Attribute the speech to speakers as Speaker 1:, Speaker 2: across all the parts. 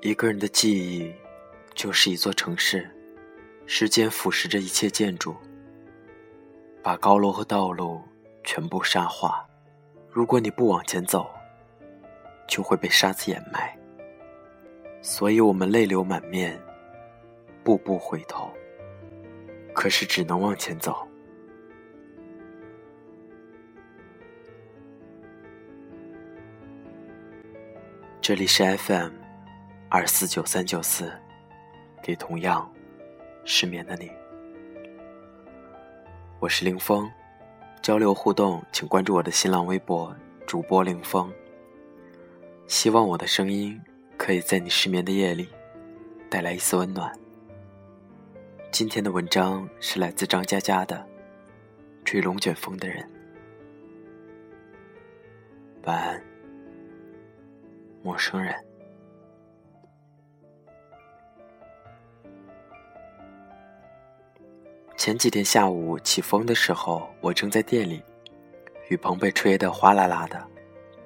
Speaker 1: 一个人的记忆，就是一座城市。时间腐蚀着一切建筑，把高楼和道路全部沙化。如果你不往前走，就会被沙子掩埋。所以我们泪流满面，步步回头。可是只能往前走。这里是 FM。二四九三九四，给同样失眠的你。我是林峰，交流互动，请关注我的新浪微博主播林峰。希望我的声音可以在你失眠的夜里带来一丝温暖。今天的文章是来自张嘉佳的《追龙卷风的人》。晚安，陌生人。前几天下午起风的时候，我正在店里，雨棚被吹得哗啦啦的，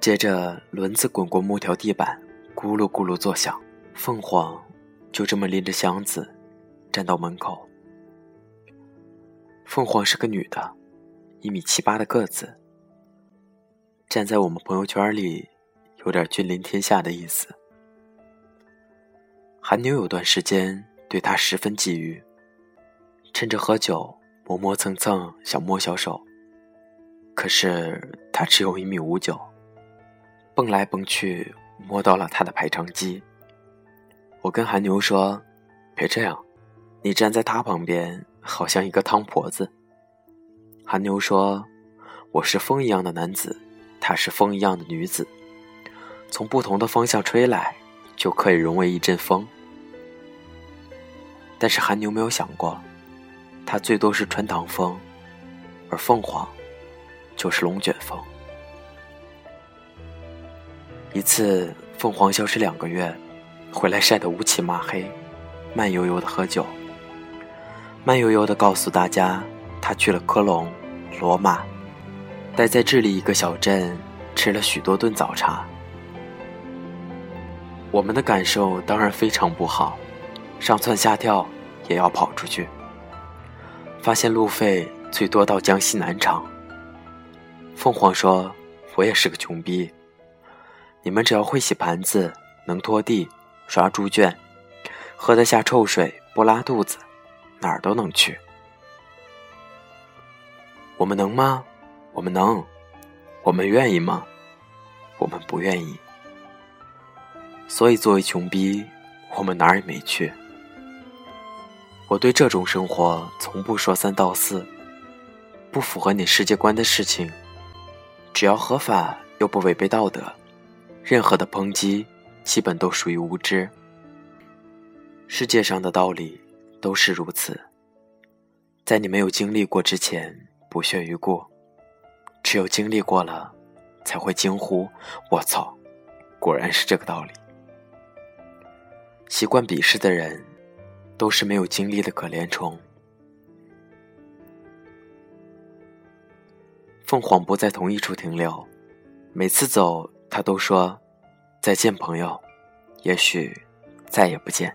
Speaker 1: 接着轮子滚过木条地板，咕噜咕噜作响。凤凰就这么拎着箱子站到门口。凤凰是个女的，一米七八的个子，站在我们朋友圈里，有点君临天下的意思。韩牛有段时间对她十分觊觎。趁着喝酒，磨磨蹭蹭想摸小手，可是他只有一米五九，蹦来蹦去摸到了他的排肠肌。我跟韩牛说：“别这样，你站在他旁边，好像一个汤婆子。”韩牛说：“我是风一样的男子，她是风一样的女子，从不同的方向吹来，就可以融为一阵风。”但是韩牛没有想过。他最多是穿堂风，而凤凰就是龙卷风。一次，凤凰消失两个月，回来晒得乌漆嘛黑，慢悠悠的喝酒，慢悠悠的告诉大家，他去了科隆、罗马，待在智利一个小镇，吃了许多顿早茶。我们的感受当然非常不好，上蹿下跳也要跑出去。发现路费最多到江西南昌。凤凰说：“我也是个穷逼，你们只要会洗盘子，能拖地、刷猪圈，喝得下臭水，不拉肚子，哪儿都能去。我们能吗？我们能。我们愿意吗？我们不愿意。所以作为穷逼，我们哪儿也没去。”我对这种生活从不说三道四，不符合你世界观的事情，只要合法又不违背道德，任何的抨击基本都属于无知。世界上的道理都是如此，在你没有经历过之前不屑一顾，只有经历过了，才会惊呼：“我操，果然是这个道理。”习惯鄙视的人。都是没有经历的可怜虫。凤凰不在同一处停留，每次走，他都说：“再见，朋友。”也许再也不见。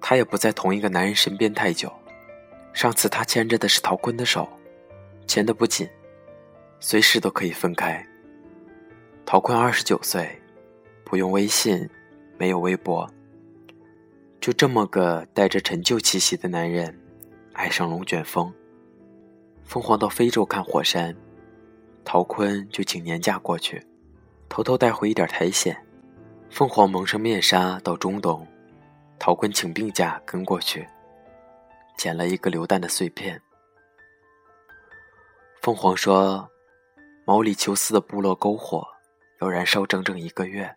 Speaker 1: 他也不在同一个男人身边太久。上次他牵着的是陶坤的手，牵得不紧，随时都可以分开。陶坤二十九岁，不用微信，没有微博。就这么个带着陈旧气息的男人，爱上龙卷风。凤凰到非洲看火山，陶坤就请年假过去，偷偷带回一点苔藓。凤凰蒙上面纱到中东，陶坤请病假跟过去，捡了一个榴弹的碎片。凤凰说：“毛里求斯的部落篝火要燃烧整整一个月，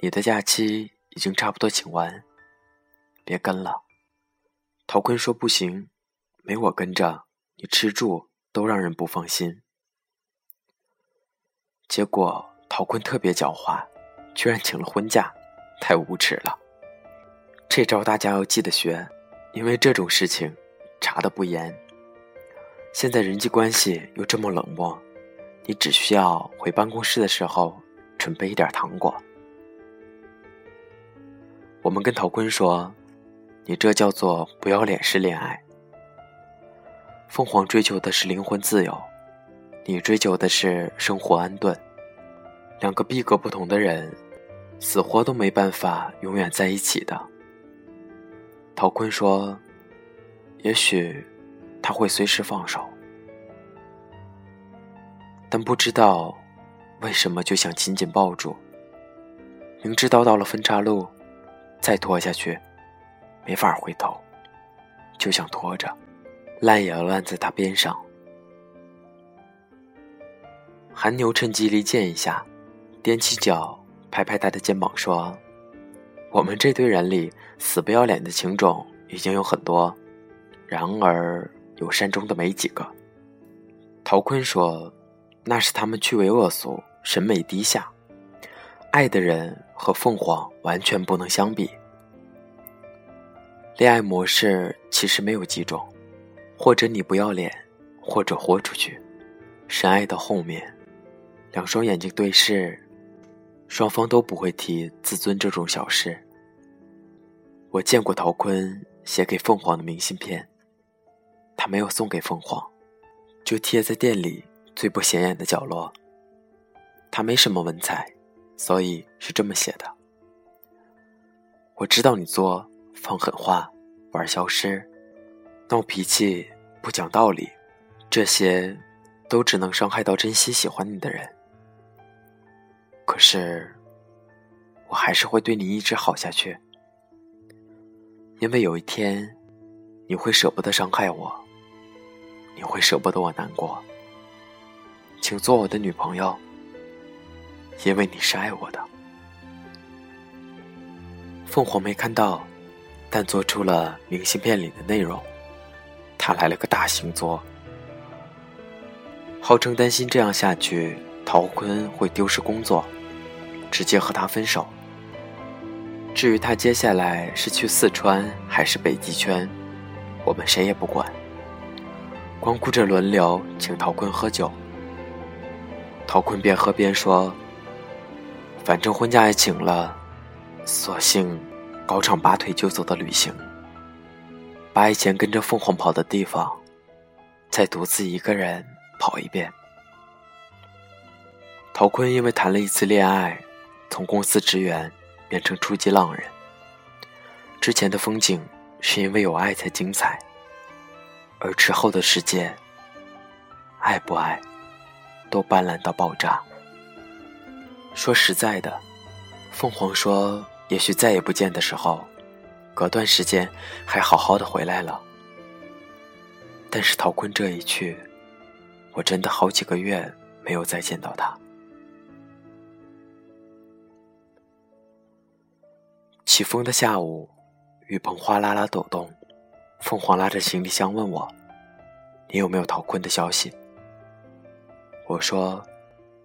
Speaker 1: 你的假期已经差不多请完。”别跟了，陶坤说不行，没我跟着，你吃住都让人不放心。结果陶坤特别狡猾，居然请了婚假，太无耻了。这招大家要记得学，因为这种事情查的不严。现在人际关系又这么冷漠，你只需要回办公室的时候准备一点糖果。我们跟陶坤说：“你这叫做不要脸式恋爱。”凤凰追求的是灵魂自由，你追求的是生活安顿。两个逼格不同的人，死活都没办法永远在一起的。陶坤说：“也许。”他会随时放手，但不知道为什么就想紧紧抱住。明知道到了分岔路，再拖下去没法回头，就想拖着，烂也要烂在他边上。韩牛趁机离间一下，踮起脚拍拍他的肩膀说：“我们这堆人里，死不要脸的情种已经有很多，然而……”有善终的没几个。陶坤说：“那是他们趣味恶俗，审美低下。爱的人和凤凰完全不能相比。恋爱模式其实没有几种，或者你不要脸，或者豁出去。深爱到后面，两双眼睛对视，双方都不会提自尊这种小事。我见过陶坤写给凤凰的明信片。”他没有送给凤凰，就贴在店里最不显眼的角落。他没什么文采，所以是这么写的：“我知道你作，放狠话，玩消失，闹脾气，不讲道理，这些都只能伤害到真心喜欢你的人。可是，我还是会对你一直好下去，因为有一天，你会舍不得伤害我。”你会舍不得我难过，请做我的女朋友，因为你是爱我的。凤凰没看到，但做出了明信片里的内容。他来了个大星座，号称担心这样下去，陶坤会丢失工作，直接和他分手。至于他接下来是去四川还是北极圈，我们谁也不管。光顾着轮流请陶坤喝酒，陶坤边喝边说：“反正婚假也请了，索性搞场拔腿就走的旅行，把以前跟着凤凰跑的地方，再独自一个人跑一遍。”陶坤因为谈了一次恋爱，从公司职员变成初级浪人。之前的风景是因为有爱才精彩。而之后的世界，爱不爱，都斑斓到爆炸。说实在的，凤凰说也许再也不见的时候，隔段时间还好好的回来了。但是陶坤这一去，我真的好几个月没有再见到他。起风的下午，雨棚哗啦啦抖动。凤凰拉着行李箱问我：“你有没有陶坤的消息？”我说：“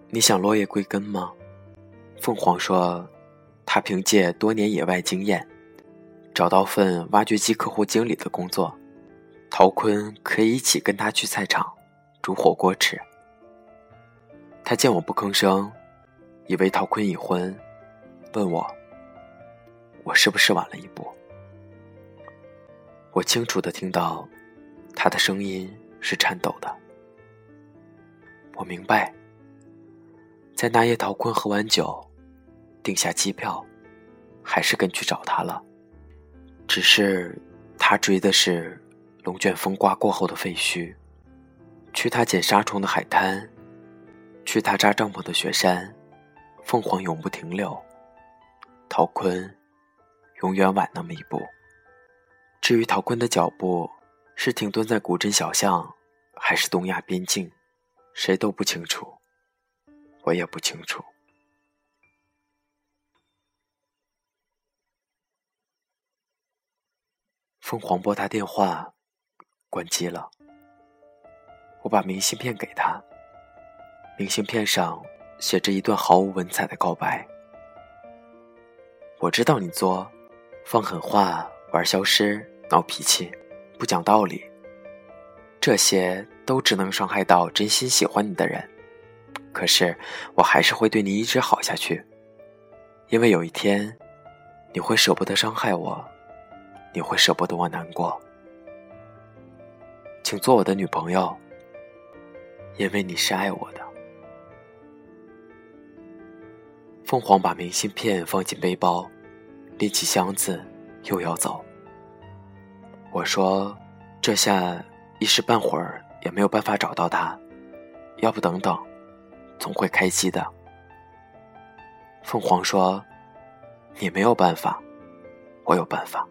Speaker 1: 你想落叶归根吗？”凤凰说：“他凭借多年野外经验，找到份挖掘机客户经理的工作，陶坤可以一起跟他去菜场煮火锅吃。”他见我不吭声，以为陶坤已婚，问我：“我是不是晚了一步？”我清楚的听到，他的声音是颤抖的。我明白，在那夜，陶坤喝完酒，订下机票，还是跟去找他了。只是他追的是龙卷风刮过后的废墟，去他捡沙虫的海滩，去他扎帐篷的雪山。凤凰永不停留，陶坤永远晚那么一步。至于陶坤的脚步，是停顿在古镇小巷，还是东亚边境，谁都不清楚，我也不清楚。凤凰拨他电话，关机了。我把明信片给他，明信片上写着一段毫无文采的告白。我知道你作，放狠话、玩消失、闹脾气、不讲道理，这些都只能伤害到真心喜欢你的人。可是，我还是会对你一直好下去，因为有一天，你会舍不得伤害我，你会舍不得我难过。请做我的女朋友，因为你是爱我的。凤凰把明信片放进背包，拎起箱子又要走。我说：“这下一时半会儿也没有办法找到他，要不等等，总会开机的。”凤凰说：“你没有办法，我有办法。”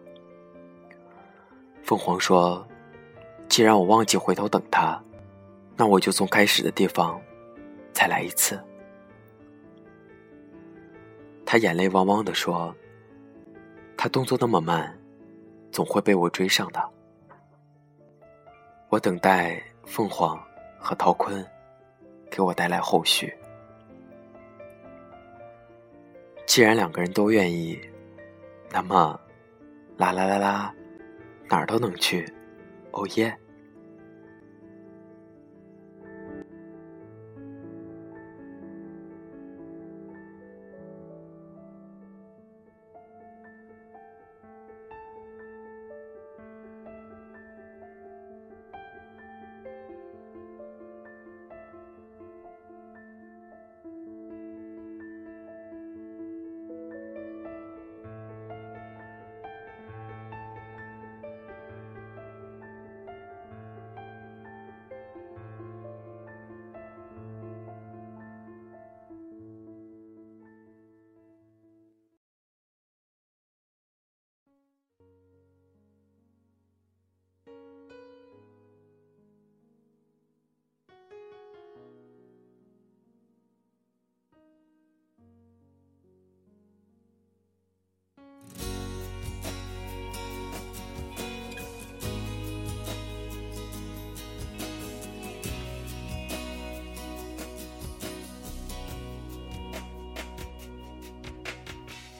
Speaker 1: 凤凰说：“既然我忘记回头等他，那我就从开始的地方再来一次。”他眼泪汪汪地说：“他动作那么慢，总会被我追上的。”我等待凤凰和陶坤给我带来后续。既然两个人都愿意，那么，啦啦啦啦，哪儿都能去，哦耶！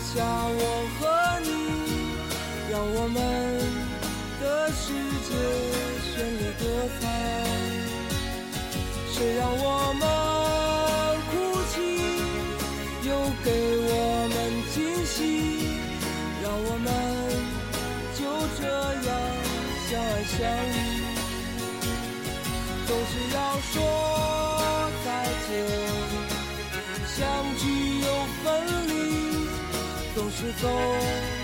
Speaker 2: 下我和你，让我们的世界绚丽多彩。谁让我们失踪。